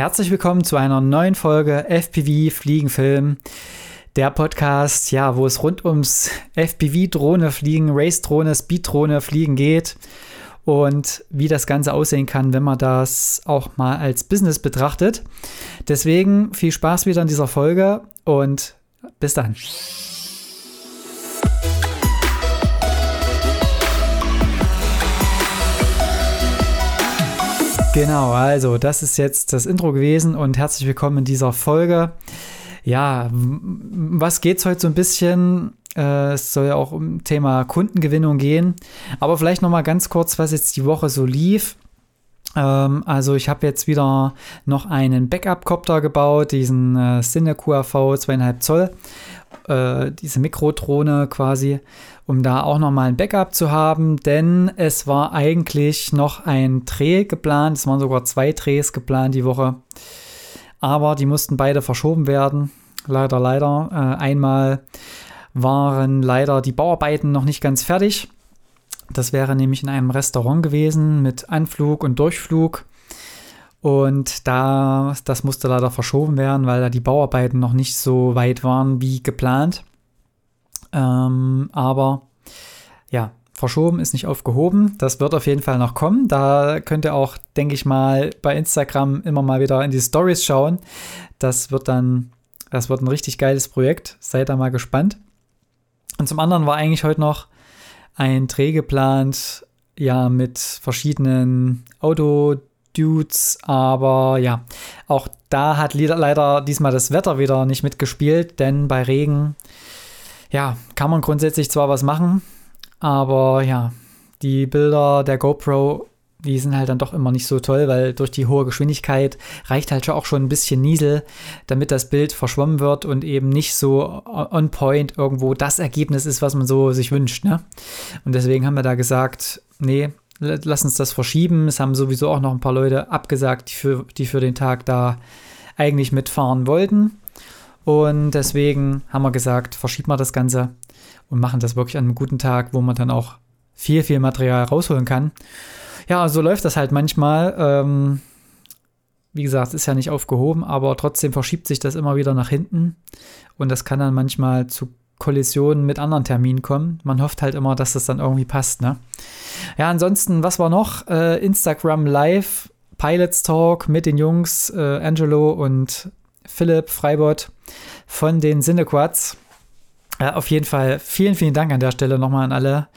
Herzlich willkommen zu einer neuen Folge FPV Fliegenfilm. Der Podcast, ja, wo es rund ums FPV-Drohne fliegen, Race-Drohne, Speed-Drohne fliegen geht und wie das Ganze aussehen kann, wenn man das auch mal als Business betrachtet. Deswegen viel Spaß wieder in dieser Folge und bis dann. Genau, also das ist jetzt das Intro gewesen und herzlich willkommen in dieser Folge. Ja, was geht es heute so ein bisschen? Äh, es soll ja auch um Thema Kundengewinnung gehen. Aber vielleicht noch mal ganz kurz, was jetzt die Woche so lief. Ähm, also ich habe jetzt wieder noch einen Backup-Copter gebaut, diesen äh, Cine QAV 2,5 Zoll, äh, diese Mikrodrohne quasi um da auch nochmal ein Backup zu haben, denn es war eigentlich noch ein Dreh geplant. Es waren sogar zwei Drehs geplant die Woche. Aber die mussten beide verschoben werden. Leider, leider. Äh, einmal waren leider die Bauarbeiten noch nicht ganz fertig. Das wäre nämlich in einem Restaurant gewesen mit Anflug und Durchflug. Und da, das musste leider verschoben werden, weil da die Bauarbeiten noch nicht so weit waren wie geplant. Ähm, aber ja, verschoben ist nicht aufgehoben. Das wird auf jeden Fall noch kommen. Da könnt ihr auch, denke ich mal, bei Instagram immer mal wieder in die Stories schauen. Das wird dann, das wird ein richtig geiles Projekt. Seid da mal gespannt. Und zum anderen war eigentlich heute noch ein Dreh geplant, ja, mit verschiedenen Autodudes, aber ja, auch da hat leider diesmal das Wetter wieder nicht mitgespielt, denn bei Regen ja, kann man grundsätzlich zwar was machen, aber ja, die Bilder der GoPro, die sind halt dann doch immer nicht so toll, weil durch die hohe Geschwindigkeit reicht halt schon auch schon ein bisschen Niesel, damit das Bild verschwommen wird und eben nicht so on point irgendwo das Ergebnis ist, was man so sich wünscht. Ne? Und deswegen haben wir da gesagt, nee, lass uns das verschieben. Es haben sowieso auch noch ein paar Leute abgesagt, die für, die für den Tag da eigentlich mitfahren wollten. Und deswegen haben wir gesagt, verschieben wir das Ganze und machen das wirklich an einem guten Tag, wo man dann auch viel, viel Material rausholen kann. Ja, so läuft das halt manchmal. Ähm, wie gesagt, ist ja nicht aufgehoben, aber trotzdem verschiebt sich das immer wieder nach hinten. Und das kann dann manchmal zu Kollisionen mit anderen Terminen kommen. Man hofft halt immer, dass das dann irgendwie passt. Ne? Ja, ansonsten, was war noch? Äh, Instagram Live, Pilots Talk mit den Jungs, äh, Angelo und Philipp Freibot von den Cinequads. Auf jeden Fall vielen, vielen Dank an der Stelle nochmal an alle,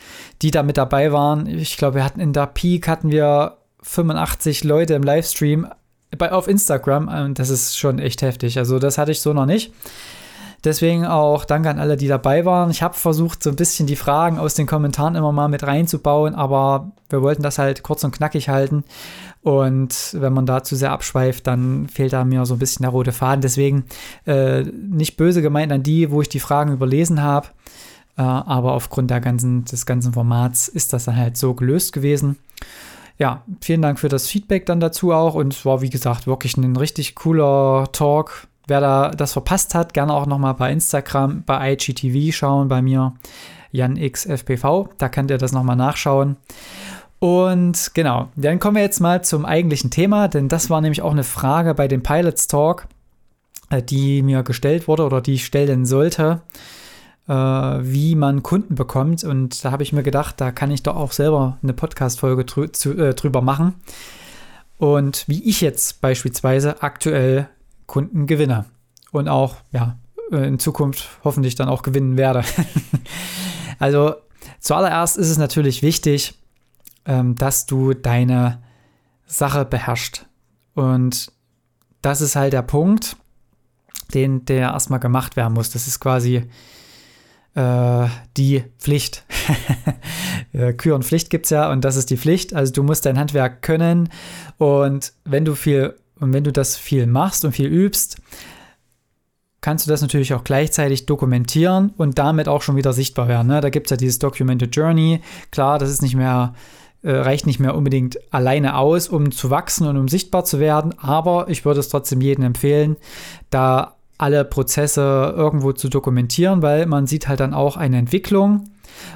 die da mit dabei waren. Ich glaube, wir hatten in der Peak hatten wir 85 Leute im Livestream bei, auf Instagram das ist schon echt heftig. Also das hatte ich so noch nicht. Deswegen auch danke an alle, die dabei waren. Ich habe versucht, so ein bisschen die Fragen aus den Kommentaren immer mal mit reinzubauen, aber wir wollten das halt kurz und knackig halten. Und wenn man da zu sehr abschweift, dann fehlt da mir so ein bisschen der rote Faden. Deswegen äh, nicht böse gemeint an die, wo ich die Fragen überlesen habe. Äh, aber aufgrund der ganzen, des ganzen Formats ist das dann halt so gelöst gewesen. Ja, vielen Dank für das Feedback dann dazu auch. Und es war, wie gesagt, wirklich ein richtig cooler Talk Wer da das verpasst hat, gerne auch nochmal bei Instagram, bei IGTV schauen, bei mir, JanXFPV. Da könnt ihr das nochmal nachschauen. Und genau, dann kommen wir jetzt mal zum eigentlichen Thema, denn das war nämlich auch eine Frage bei dem Pilots Talk, äh, die mir gestellt wurde oder die ich stellen sollte, äh, wie man Kunden bekommt. Und da habe ich mir gedacht, da kann ich doch auch selber eine Podcast-Folge äh, drüber machen. Und wie ich jetzt beispielsweise aktuell Kunden gewinne. Und auch, ja, in Zukunft hoffentlich dann auch gewinnen werde. also zuallererst ist es natürlich wichtig, ähm, dass du deine Sache beherrschst. Und das ist halt der Punkt, den der erstmal gemacht werden muss. Das ist quasi äh, die Pflicht. Kür und Pflicht gibt es ja und das ist die Pflicht. Also du musst dein Handwerk können und wenn du viel und wenn du das viel machst und viel übst, kannst du das natürlich auch gleichzeitig dokumentieren und damit auch schon wieder sichtbar werden. Ne? Da gibt es ja dieses Documented Journey. Klar, das ist nicht mehr, äh, reicht nicht mehr unbedingt alleine aus, um zu wachsen und um sichtbar zu werden, aber ich würde es trotzdem jedem empfehlen, da alle Prozesse irgendwo zu dokumentieren, weil man sieht halt dann auch eine Entwicklung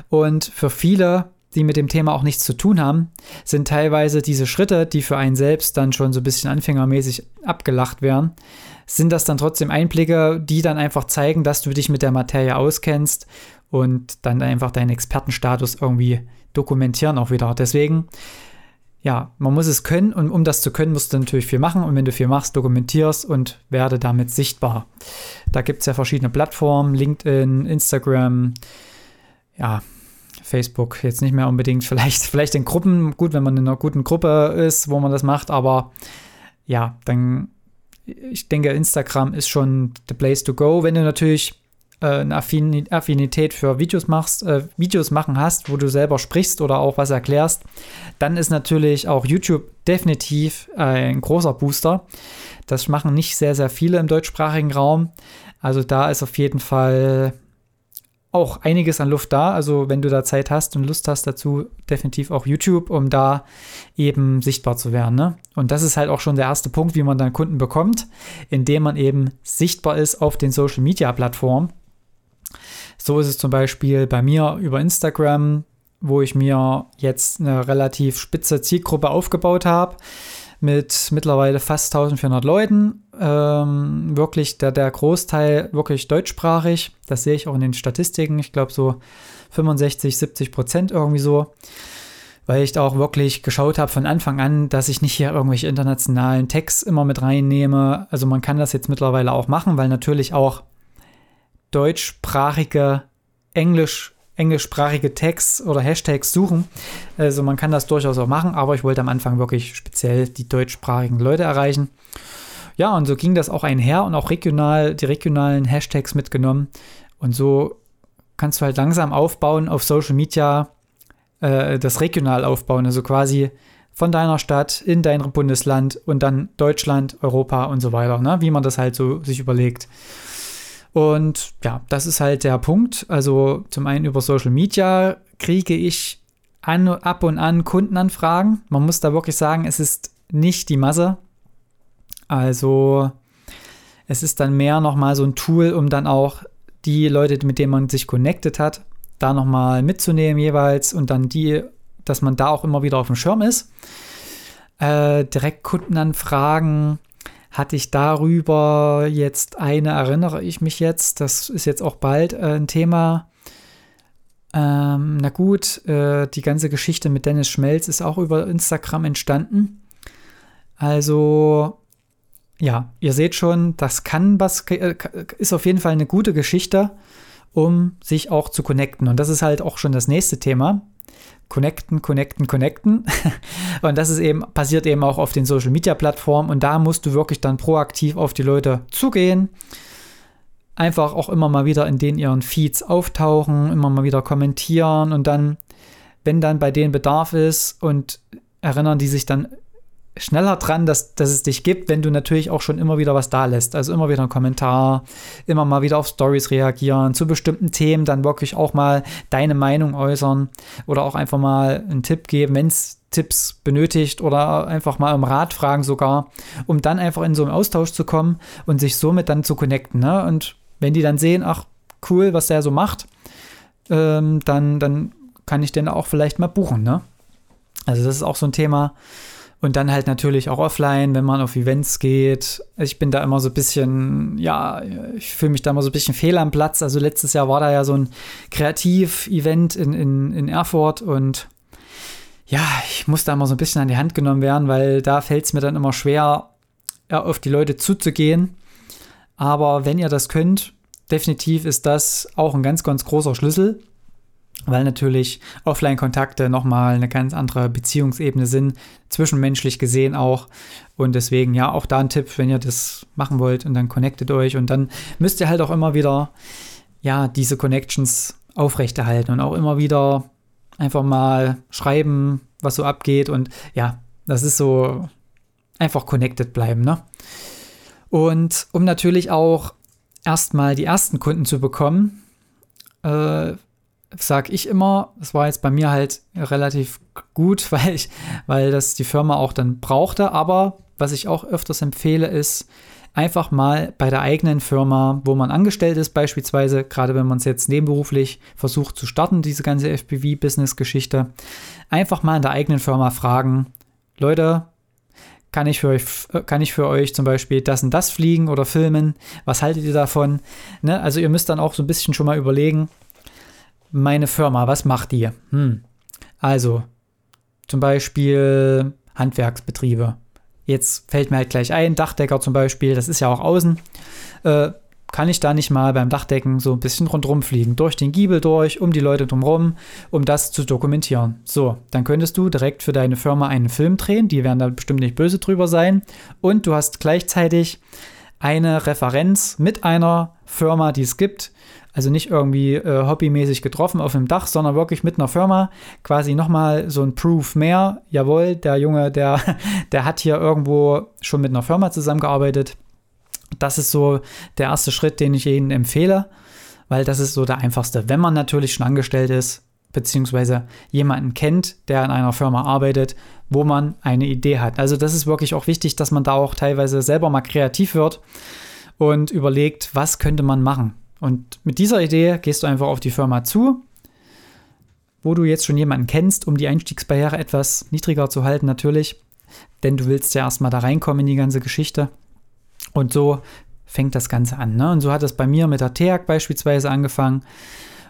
und für viele die mit dem Thema auch nichts zu tun haben, sind teilweise diese Schritte, die für einen selbst dann schon so ein bisschen anfängermäßig abgelacht werden, sind das dann trotzdem Einblicke, die dann einfach zeigen, dass du dich mit der Materie auskennst und dann einfach deinen Expertenstatus irgendwie dokumentieren auch wieder. Deswegen, ja, man muss es können und um das zu können, musst du natürlich viel machen und wenn du viel machst, dokumentierst und werde damit sichtbar. Da gibt es ja verschiedene Plattformen, LinkedIn, Instagram, ja, Facebook jetzt nicht mehr unbedingt, vielleicht, vielleicht in Gruppen, gut, wenn man in einer guten Gruppe ist, wo man das macht, aber ja, dann, ich denke, Instagram ist schon the place to go, wenn du natürlich äh, eine Affinität für Videos machst, äh, Videos machen hast, wo du selber sprichst oder auch was erklärst, dann ist natürlich auch YouTube definitiv ein großer Booster. Das machen nicht sehr, sehr viele im deutschsprachigen Raum. Also da ist auf jeden Fall auch einiges an Luft da. Also wenn du da Zeit hast und Lust hast dazu, definitiv auch YouTube, um da eben sichtbar zu werden. Ne? Und das ist halt auch schon der erste Punkt, wie man dann Kunden bekommt, indem man eben sichtbar ist auf den Social-Media-Plattformen. So ist es zum Beispiel bei mir über Instagram, wo ich mir jetzt eine relativ spitze Zielgruppe aufgebaut habe mit mittlerweile fast 1400 Leuten. Ähm, wirklich der, der Großteil wirklich deutschsprachig. Das sehe ich auch in den Statistiken. Ich glaube so 65, 70 Prozent irgendwie so. Weil ich da auch wirklich geschaut habe von Anfang an, dass ich nicht hier irgendwelche internationalen Tags immer mit reinnehme. Also man kann das jetzt mittlerweile auch machen, weil natürlich auch deutschsprachige Englisch englischsprachige Tags oder Hashtags suchen. Also man kann das durchaus auch machen, aber ich wollte am Anfang wirklich speziell die deutschsprachigen Leute erreichen. Ja, und so ging das auch einher und auch regional, die regionalen Hashtags mitgenommen. Und so kannst du halt langsam aufbauen auf Social Media, äh, das regional aufbauen, also quasi von deiner Stadt in dein Bundesland und dann Deutschland, Europa und so weiter, ne? wie man das halt so sich überlegt. Und ja, das ist halt der Punkt. Also zum einen über Social Media kriege ich an, ab und an Kundenanfragen. Man muss da wirklich sagen, es ist nicht die Masse. Also es ist dann mehr nochmal so ein Tool, um dann auch die Leute, mit denen man sich connected hat, da nochmal mitzunehmen jeweils und dann die, dass man da auch immer wieder auf dem Schirm ist. Äh, direkt Kundenanfragen hatte ich darüber jetzt eine, erinnere ich mich jetzt, das ist jetzt auch bald äh, ein Thema. Ähm, na gut, äh, die ganze Geschichte mit Dennis Schmelz ist auch über Instagram entstanden. Also, ja, ihr seht schon, das kann was, äh, ist auf jeden Fall eine gute Geschichte, um sich auch zu connecten. Und das ist halt auch schon das nächste Thema connecten, connecten, connecten. Und das ist eben, passiert eben auch auf den Social Media Plattformen. Und da musst du wirklich dann proaktiv auf die Leute zugehen. Einfach auch immer mal wieder in den ihren Feeds auftauchen, immer mal wieder kommentieren und dann, wenn dann bei denen Bedarf ist und erinnern die sich dann schneller dran, dass, dass es dich gibt, wenn du natürlich auch schon immer wieder was da lässt. Also immer wieder einen Kommentar, immer mal wieder auf Stories reagieren, zu bestimmten Themen dann wirklich auch mal deine Meinung äußern oder auch einfach mal einen Tipp geben, wenn es Tipps benötigt oder einfach mal um Rat fragen sogar, um dann einfach in so einen Austausch zu kommen und sich somit dann zu connecten. Ne? Und wenn die dann sehen, ach cool, was der so macht, ähm, dann, dann kann ich den auch vielleicht mal buchen. Ne? Also das ist auch so ein Thema, und dann halt natürlich auch offline, wenn man auf Events geht. Ich bin da immer so ein bisschen, ja, ich fühle mich da immer so ein bisschen fehl am Platz. Also letztes Jahr war da ja so ein Kreativ-Event in, in, in Erfurt und ja, ich muss da immer so ein bisschen an die Hand genommen werden, weil da fällt es mir dann immer schwer, auf die Leute zuzugehen. Aber wenn ihr das könnt, definitiv ist das auch ein ganz, ganz großer Schlüssel weil natürlich Offline-Kontakte nochmal eine ganz andere Beziehungsebene sind, zwischenmenschlich gesehen auch. Und deswegen, ja, auch da ein Tipp, wenn ihr das machen wollt und dann connectet euch und dann müsst ihr halt auch immer wieder, ja, diese Connections aufrechterhalten und auch immer wieder einfach mal schreiben, was so abgeht und ja, das ist so einfach connected bleiben, ne? Und um natürlich auch erstmal die ersten Kunden zu bekommen, äh, sag ich immer, es war jetzt bei mir halt relativ gut, weil ich, weil das die Firma auch dann brauchte. Aber was ich auch öfters empfehle, ist einfach mal bei der eigenen Firma, wo man angestellt ist, beispielsweise, gerade wenn man es jetzt nebenberuflich versucht zu starten, diese ganze FPV-Business-Geschichte, einfach mal in der eigenen Firma fragen, Leute, kann ich, für euch, kann ich für euch zum Beispiel das und das fliegen oder filmen? Was haltet ihr davon? Ne? Also ihr müsst dann auch so ein bisschen schon mal überlegen, meine Firma, was macht die? Hm. Also zum Beispiel Handwerksbetriebe. Jetzt fällt mir halt gleich ein, Dachdecker zum Beispiel, das ist ja auch außen. Äh, kann ich da nicht mal beim Dachdecken so ein bisschen rundherum fliegen, durch den Giebel durch, um die Leute drumherum, um das zu dokumentieren. So, dann könntest du direkt für deine Firma einen Film drehen, die werden da bestimmt nicht böse drüber sein. Und du hast gleichzeitig eine Referenz mit einer Firma, die es gibt, also nicht irgendwie äh, hobbymäßig getroffen auf dem Dach, sondern wirklich mit einer Firma quasi nochmal so ein Proof mehr. Jawohl, der Junge, der, der hat hier irgendwo schon mit einer Firma zusammengearbeitet. Das ist so der erste Schritt, den ich Ihnen empfehle, weil das ist so der einfachste. Wenn man natürlich schon angestellt ist, beziehungsweise jemanden kennt, der in einer Firma arbeitet, wo man eine Idee hat. Also das ist wirklich auch wichtig, dass man da auch teilweise selber mal kreativ wird und überlegt, was könnte man machen. Und mit dieser Idee gehst du einfach auf die Firma zu, wo du jetzt schon jemanden kennst, um die Einstiegsbarriere etwas niedriger zu halten, natürlich. Denn du willst ja erstmal da reinkommen in die ganze Geschichte. Und so fängt das Ganze an. Ne? Und so hat es bei mir mit der TEAG beispielsweise angefangen.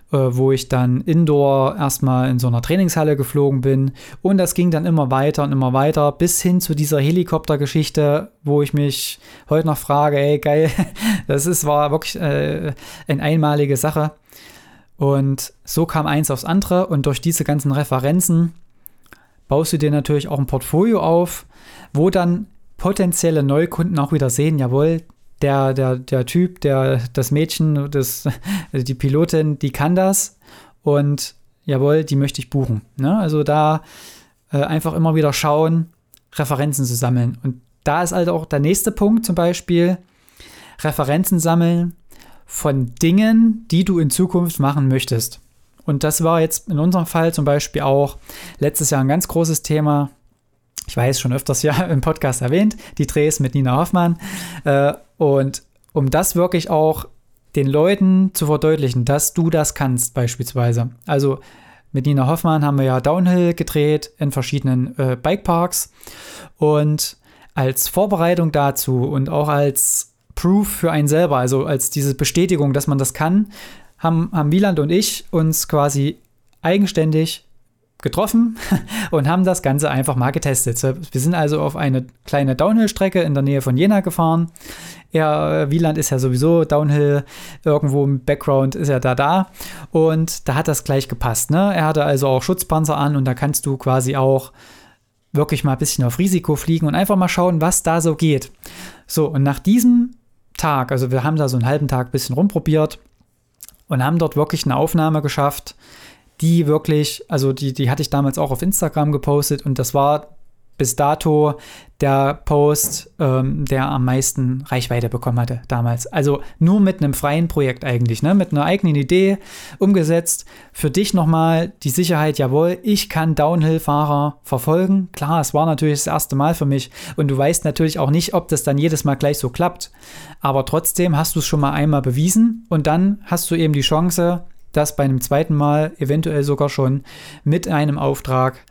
Äh, wo ich dann indoor erstmal in so einer Trainingshalle geflogen bin. Und das ging dann immer weiter und immer weiter bis hin zu dieser Helikoptergeschichte, wo ich mich heute noch frage, ey, geil, das ist, war wirklich äh, eine einmalige Sache. Und so kam eins aufs andere und durch diese ganzen Referenzen baust du dir natürlich auch ein Portfolio auf, wo dann potenzielle Neukunden auch wieder sehen, jawohl, der, der, der Typ, der, das Mädchen, das, also die Pilotin, die kann das und jawohl, die möchte ich buchen. Ne? Also da äh, einfach immer wieder schauen, Referenzen zu sammeln. Und da ist halt auch der nächste Punkt zum Beispiel, Referenzen sammeln von Dingen, die du in Zukunft machen möchtest. Und das war jetzt in unserem Fall zum Beispiel auch letztes Jahr ein ganz großes Thema. Ich weiß, schon öfters ja im Podcast erwähnt, die Drehs mit Nina Hoffmann. Äh, und um das wirklich auch den Leuten zu verdeutlichen, dass du das kannst, beispielsweise. Also mit Nina Hoffmann haben wir ja Downhill gedreht in verschiedenen äh, Bikeparks. Und als Vorbereitung dazu und auch als Proof für einen selber, also als diese Bestätigung, dass man das kann, haben, haben Wieland und ich uns quasi eigenständig getroffen und haben das Ganze einfach mal getestet. Wir sind also auf eine kleine Downhill-Strecke in der Nähe von Jena gefahren. Äh, Wieland ist ja sowieso Downhill, irgendwo im Background ist er da da und da hat das gleich gepasst. Ne? Er hatte also auch Schutzpanzer an und da kannst du quasi auch wirklich mal ein bisschen auf Risiko fliegen und einfach mal schauen, was da so geht. So, und nach diesem Tag, also wir haben da so einen halben Tag ein bisschen rumprobiert und haben dort wirklich eine Aufnahme geschafft, die wirklich, also die, die hatte ich damals auch auf Instagram gepostet und das war bis dato der Post, ähm, der am meisten Reichweite bekommen hatte damals. Also nur mit einem freien Projekt eigentlich, ne? mit einer eigenen Idee umgesetzt. Für dich nochmal die Sicherheit, jawohl, ich kann Downhill-Fahrer verfolgen. Klar, es war natürlich das erste Mal für mich und du weißt natürlich auch nicht, ob das dann jedes Mal gleich so klappt. Aber trotzdem hast du es schon mal einmal bewiesen und dann hast du eben die Chance, das bei einem zweiten Mal eventuell sogar schon mit einem Auftrag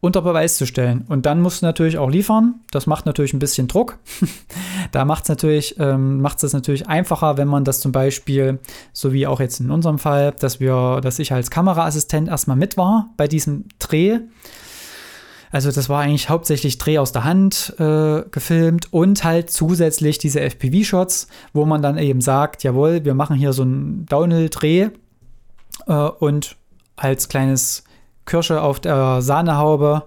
unter Beweis zu stellen. Und dann musst du natürlich auch liefern. Das macht natürlich ein bisschen Druck. da macht es natürlich, ähm, natürlich einfacher, wenn man das zum Beispiel, so wie auch jetzt in unserem Fall, dass wir, dass ich als Kameraassistent erstmal mit war bei diesem Dreh. Also das war eigentlich hauptsächlich Dreh aus der Hand äh, gefilmt und halt zusätzlich diese FPV-Shots, wo man dann eben sagt, jawohl, wir machen hier so einen Downhill-Dreh und als kleines Kirsche auf der Sahnehaube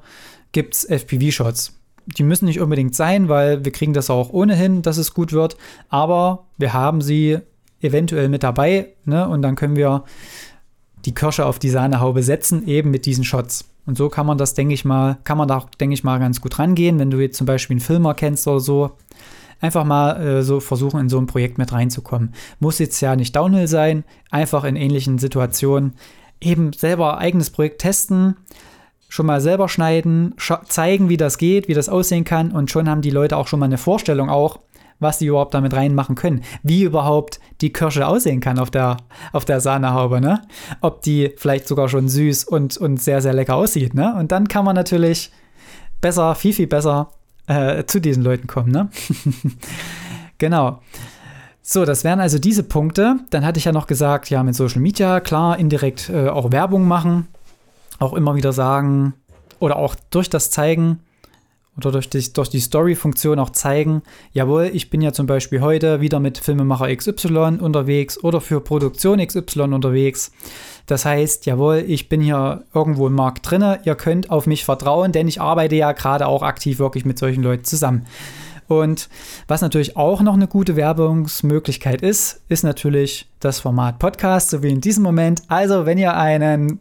gibt es FPV-Shots. Die müssen nicht unbedingt sein, weil wir kriegen das auch ohnehin, dass es gut wird. Aber wir haben sie eventuell mit dabei ne? und dann können wir die Kirsche auf die Sahnehaube setzen, eben mit diesen Shots. Und so kann man das, denke ich mal, kann man da, denke ich mal, ganz gut rangehen, wenn du jetzt zum Beispiel einen Filmer kennst oder so. Einfach mal äh, so versuchen, in so ein Projekt mit reinzukommen. Muss jetzt ja nicht Downhill sein, einfach in ähnlichen Situationen eben selber eigenes Projekt testen, schon mal selber schneiden, zeigen, wie das geht, wie das aussehen kann und schon haben die Leute auch schon mal eine Vorstellung auch, was die überhaupt damit reinmachen können. Wie überhaupt die Kirsche aussehen kann auf der, auf der Sahnehaube, ne? Ob die vielleicht sogar schon süß und, und sehr, sehr lecker aussieht, ne? Und dann kann man natürlich besser, viel, viel besser äh, zu diesen Leuten kommen, ne? genau. So, das wären also diese Punkte. Dann hatte ich ja noch gesagt, ja, mit Social Media, klar, indirekt äh, auch Werbung machen, auch immer wieder sagen oder auch durch das Zeigen oder durch die, durch die Story-Funktion auch zeigen, jawohl, ich bin ja zum Beispiel heute wieder mit Filmemacher XY unterwegs oder für Produktion XY unterwegs. Das heißt, jawohl, ich bin hier irgendwo im Markt drinne, ihr könnt auf mich vertrauen, denn ich arbeite ja gerade auch aktiv wirklich mit solchen Leuten zusammen. Und was natürlich auch noch eine gute Werbungsmöglichkeit ist, ist natürlich das Format Podcast, so wie in diesem Moment. Also, wenn ihr einen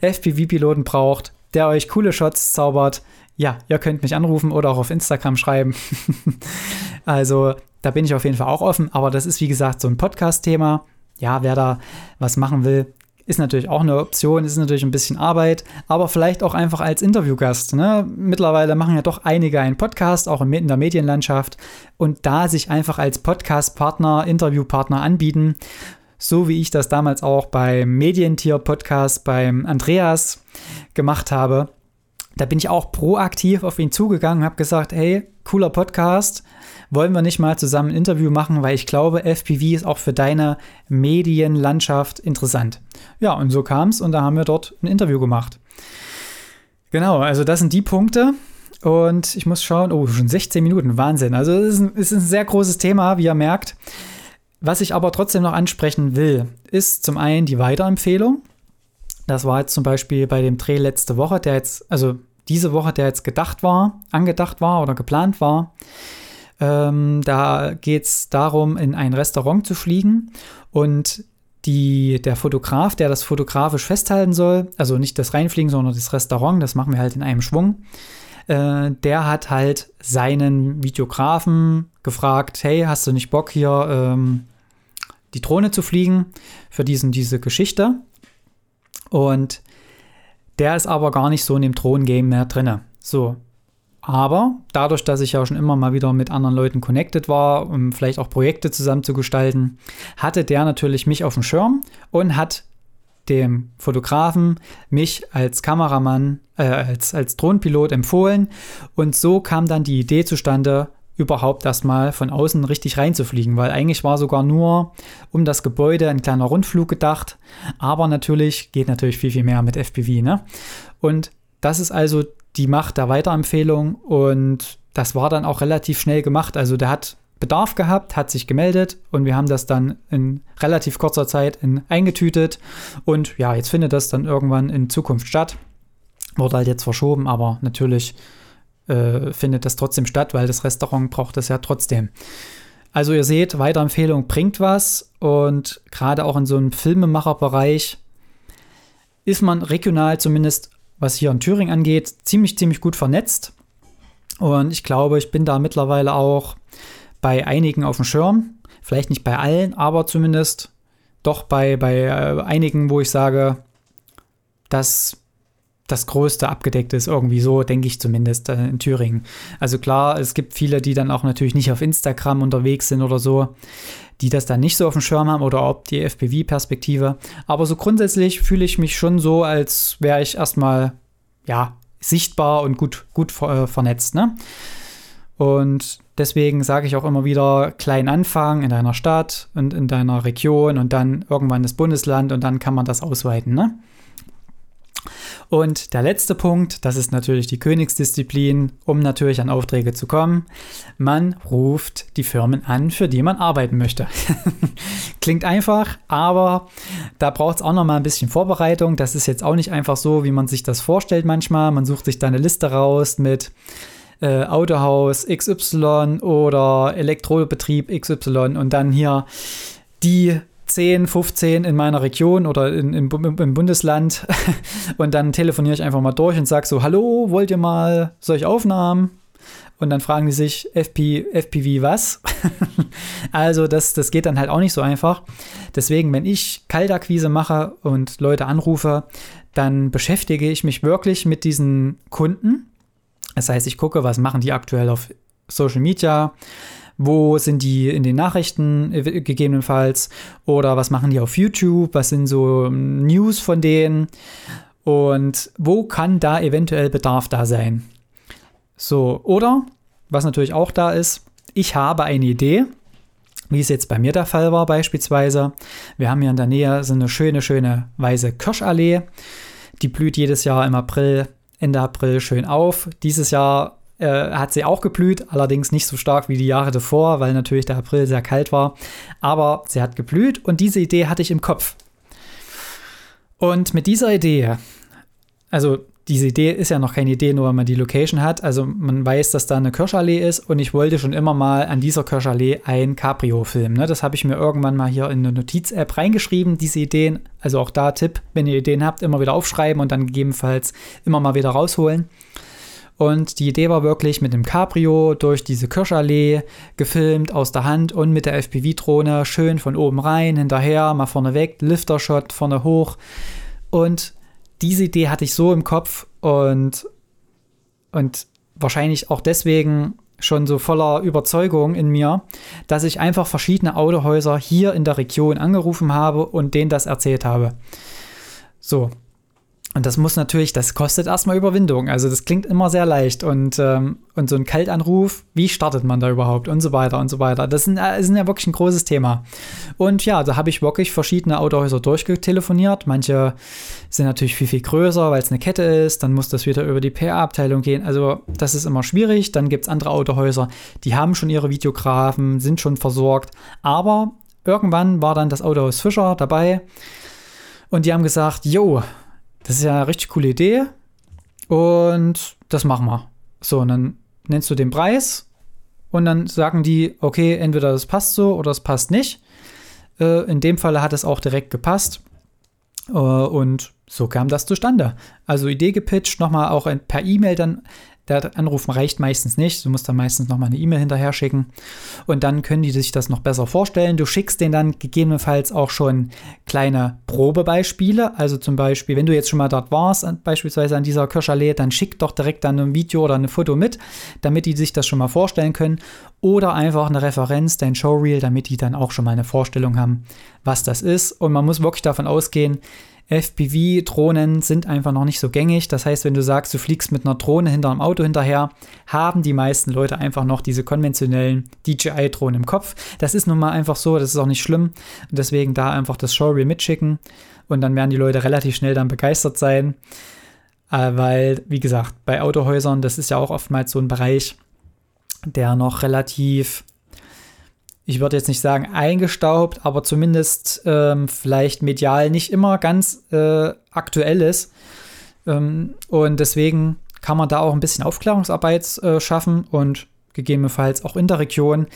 FPV-Piloten braucht, der euch coole Shots zaubert, ja, ihr könnt mich anrufen oder auch auf Instagram schreiben. also, da bin ich auf jeden Fall auch offen, aber das ist wie gesagt so ein Podcast-Thema. Ja, wer da was machen will, ist natürlich auch eine Option, ist natürlich ein bisschen Arbeit, aber vielleicht auch einfach als Interviewgast. Ne? Mittlerweile machen ja doch einige einen Podcast, auch in der Medienlandschaft. Und da sich einfach als Podcast-Partner, Interviewpartner anbieten, so wie ich das damals auch beim Medientier-Podcast beim Andreas gemacht habe, da bin ich auch proaktiv auf ihn zugegangen und habe gesagt, hey, cooler Podcast, wollen wir nicht mal zusammen ein Interview machen, weil ich glaube, FPV ist auch für deine Medienlandschaft interessant. Ja, und so kam es und da haben wir dort ein Interview gemacht. Genau, also das sind die Punkte. Und ich muss schauen, oh, schon 16 Minuten, Wahnsinn. Also es ist, ein, es ist ein sehr großes Thema, wie ihr merkt. Was ich aber trotzdem noch ansprechen will, ist zum einen die Weiterempfehlung. Das war jetzt zum Beispiel bei dem Dreh letzte Woche, der jetzt, also diese Woche, der jetzt gedacht war, angedacht war oder geplant war. Ähm, da geht es darum, in ein Restaurant zu fliegen und die, der Fotograf, der das fotografisch festhalten soll, also nicht das Reinfliegen, sondern das Restaurant, das machen wir halt in einem Schwung, äh, der hat halt seinen Videografen gefragt, hey, hast du nicht Bock hier ähm, die Drohne zu fliegen für diesen, diese Geschichte? Und der ist aber gar nicht so in dem Drohnen-Game mehr drin. So, aber dadurch, dass ich ja schon immer mal wieder mit anderen Leuten connected war, um vielleicht auch Projekte zusammen zu gestalten, hatte der natürlich mich auf dem Schirm und hat dem Fotografen mich als Kameramann, äh, als, als Drohnenpilot empfohlen. Und so kam dann die Idee zustande, überhaupt erstmal von außen richtig reinzufliegen, weil eigentlich war sogar nur um das Gebäude ein kleiner Rundflug gedacht, aber natürlich geht natürlich viel, viel mehr mit FPV, ne? Und das ist also die Macht der Weiterempfehlung und das war dann auch relativ schnell gemacht. Also der hat Bedarf gehabt, hat sich gemeldet und wir haben das dann in relativ kurzer Zeit in, eingetütet und ja, jetzt findet das dann irgendwann in Zukunft statt. Wurde halt jetzt verschoben, aber natürlich äh, findet das trotzdem statt, weil das Restaurant braucht das ja trotzdem. Also ihr seht, Weiterempfehlung bringt was und gerade auch in so einem Filmemacherbereich ist man regional zumindest was hier in Thüringen angeht, ziemlich, ziemlich gut vernetzt. Und ich glaube, ich bin da mittlerweile auch bei einigen auf dem Schirm. Vielleicht nicht bei allen, aber zumindest doch bei, bei äh, einigen, wo ich sage, dass das Größte abgedeckt ist, irgendwie so, denke ich zumindest äh, in Thüringen. Also klar, es gibt viele, die dann auch natürlich nicht auf Instagram unterwegs sind oder so, die das dann nicht so auf dem Schirm haben oder ob die FPV-Perspektive. Aber so grundsätzlich fühle ich mich schon so, als wäre ich erstmal, ja, sichtbar und gut, gut äh, vernetzt, ne? Und deswegen sage ich auch immer wieder, klein anfangen in deiner Stadt und in deiner Region und dann irgendwann das Bundesland und dann kann man das ausweiten, ne? Und der letzte Punkt, das ist natürlich die Königsdisziplin, um natürlich an Aufträge zu kommen. Man ruft die Firmen an, für die man arbeiten möchte. Klingt einfach, aber da braucht es auch noch mal ein bisschen Vorbereitung. Das ist jetzt auch nicht einfach so, wie man sich das vorstellt manchmal. Man sucht sich da eine Liste raus mit äh, Autohaus XY oder Elektrobetrieb XY und dann hier die 10, 15 in meiner Region oder in, im, im, Bundesland und dann telefoniere ich einfach mal durch und sage so, hallo, wollt ihr mal solche Aufnahmen? Und dann fragen die sich, FP, FPV was? also das, das geht dann halt auch nicht so einfach. Deswegen, wenn ich Kaltakquise mache und Leute anrufe, dann beschäftige ich mich wirklich mit diesen Kunden. Das heißt, ich gucke, was machen die aktuell auf Social Media, wo sind die in den Nachrichten äh, gegebenenfalls oder was machen die auf YouTube, was sind so ähm, News von denen und wo kann da eventuell Bedarf da sein. So, oder was natürlich auch da ist, ich habe eine Idee, wie es jetzt bei mir der Fall war beispielsweise. Wir haben hier in der Nähe so eine schöne, schöne weiße Kirschallee. Die blüht jedes Jahr im April, Ende April schön auf. Dieses Jahr äh, hat sie auch geblüht, allerdings nicht so stark wie die Jahre davor, weil natürlich der April sehr kalt war. Aber sie hat geblüht und diese Idee hatte ich im Kopf. Und mit dieser Idee, also diese Idee ist ja noch keine Idee, nur wenn man die Location hat. Also man weiß, dass da eine Kirschallee ist und ich wollte schon immer mal an dieser Kirschallee ein Cabrio filmen. Ne? Das habe ich mir irgendwann mal hier in eine Notiz-App reingeschrieben, diese Ideen. Also auch da Tipp, wenn ihr Ideen habt, immer wieder aufschreiben und dann gegebenenfalls immer mal wieder rausholen. Und die Idee war wirklich mit dem Cabrio durch diese Kirschallee gefilmt aus der Hand und mit der FPV-Drohne schön von oben rein, hinterher, mal vorne weg, Lifter-Shot, vorne hoch. Und diese Idee hatte ich so im Kopf und, und wahrscheinlich auch deswegen schon so voller Überzeugung in mir, dass ich einfach verschiedene Autohäuser hier in der Region angerufen habe und denen das erzählt habe. So, und das muss natürlich, das kostet erstmal Überwindung. Also das klingt immer sehr leicht. Und, ähm, und so ein Kaltanruf, wie startet man da überhaupt und so weiter und so weiter. Das ist, äh, ist ja wirklich ein großes Thema. Und ja, da habe ich wirklich verschiedene Autohäuser durchgetelefoniert. Manche sind natürlich viel, viel größer, weil es eine Kette ist. Dann muss das wieder über die PR-Abteilung gehen. Also das ist immer schwierig. Dann gibt es andere Autohäuser, die haben schon ihre Videografen, sind schon versorgt. Aber irgendwann war dann das Autohaus Fischer dabei. Und die haben gesagt, jo, das ist ja eine richtig coole Idee und das machen wir. So, und dann nennst du den Preis und dann sagen die, okay, entweder das passt so oder es passt nicht. Äh, in dem Falle hat es auch direkt gepasst. Äh, und so kam das zustande. Also Idee gepitcht, nochmal auch per E-Mail dann der Anrufen reicht meistens nicht. Du musst dann meistens nochmal eine E-Mail hinterher schicken. Und dann können die sich das noch besser vorstellen. Du schickst denen dann gegebenenfalls auch schon kleine Probebeispiele. Also zum Beispiel, wenn du jetzt schon mal dort warst, beispielsweise an dieser Kirschallee, dann schick doch direkt dann ein Video oder ein Foto mit, damit die sich das schon mal vorstellen können. Oder einfach eine Referenz, dein Showreel, damit die dann auch schon mal eine Vorstellung haben, was das ist. Und man muss wirklich davon ausgehen, FPV-Drohnen sind einfach noch nicht so gängig. Das heißt, wenn du sagst, du fliegst mit einer Drohne hinter einem Auto hinterher, haben die meisten Leute einfach noch diese konventionellen DJI-Drohnen im Kopf. Das ist nun mal einfach so, das ist auch nicht schlimm. Und deswegen da einfach das Showreel mitschicken und dann werden die Leute relativ schnell dann begeistert sein. Äh, weil, wie gesagt, bei Autohäusern, das ist ja auch oftmals so ein Bereich, der noch relativ ich würde jetzt nicht sagen eingestaubt, aber zumindest ähm, vielleicht medial nicht immer ganz äh, aktuell ist. Ähm, und deswegen kann man da auch ein bisschen Aufklärungsarbeit äh, schaffen und gegebenenfalls auch in der Region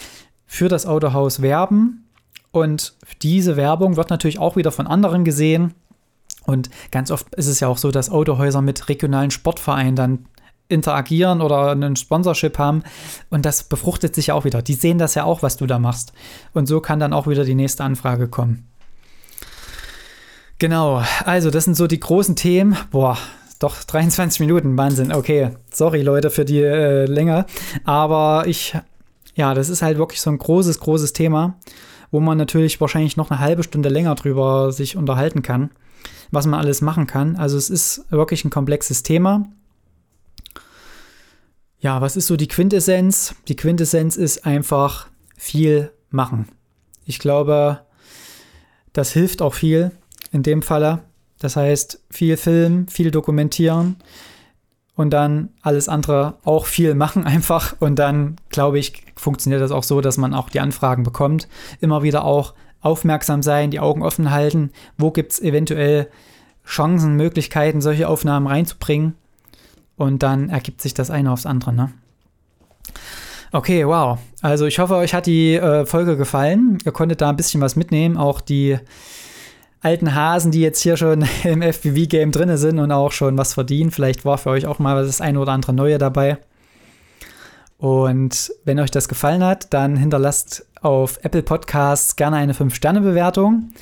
für das Autohaus werben. Und diese Werbung wird natürlich auch wieder von anderen gesehen. Und ganz oft ist es ja auch so, dass Autohäuser mit regionalen Sportvereinen dann interagieren oder einen Sponsorship haben. Und das befruchtet sich ja auch wieder. Die sehen das ja auch, was du da machst. Und so kann dann auch wieder die nächste Anfrage kommen. Genau, also das sind so die großen Themen. Boah, doch 23 Minuten, Wahnsinn. Okay, sorry Leute für die äh, Länge. Aber ich, ja, das ist halt wirklich so ein großes, großes Thema, wo man natürlich wahrscheinlich noch eine halbe Stunde länger drüber sich unterhalten kann, was man alles machen kann. Also es ist wirklich ein komplexes Thema. Ja, was ist so die Quintessenz? Die Quintessenz ist einfach viel machen. Ich glaube, das hilft auch viel in dem Falle. Das heißt, viel filmen, viel dokumentieren und dann alles andere auch viel machen einfach. Und dann, glaube ich, funktioniert das auch so, dass man auch die Anfragen bekommt. Immer wieder auch aufmerksam sein, die Augen offen halten. Wo gibt es eventuell Chancen, Möglichkeiten, solche Aufnahmen reinzubringen? Und dann ergibt sich das eine aufs andere, ne? Okay, wow. Also ich hoffe, euch hat die äh, Folge gefallen. Ihr konntet da ein bisschen was mitnehmen. Auch die alten Hasen, die jetzt hier schon im FPV-Game drin sind und auch schon was verdienen. Vielleicht war für euch auch mal das eine oder andere Neue dabei. Und wenn euch das gefallen hat, dann hinterlasst auf Apple Podcasts gerne eine 5-Sterne-Bewertung.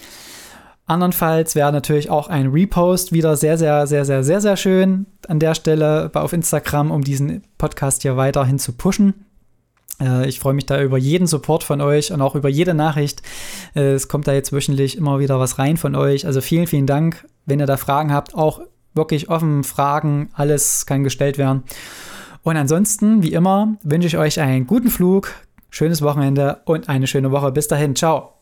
Andernfalls wäre natürlich auch ein Repost wieder sehr, sehr, sehr, sehr, sehr, sehr schön an der Stelle auf Instagram, um diesen Podcast hier weiterhin zu pushen. Äh, ich freue mich da über jeden Support von euch und auch über jede Nachricht. Äh, es kommt da jetzt wöchentlich immer wieder was rein von euch. Also vielen, vielen Dank. Wenn ihr da Fragen habt, auch wirklich offen Fragen, alles kann gestellt werden. Und ansonsten, wie immer, wünsche ich euch einen guten Flug, schönes Wochenende und eine schöne Woche. Bis dahin, ciao.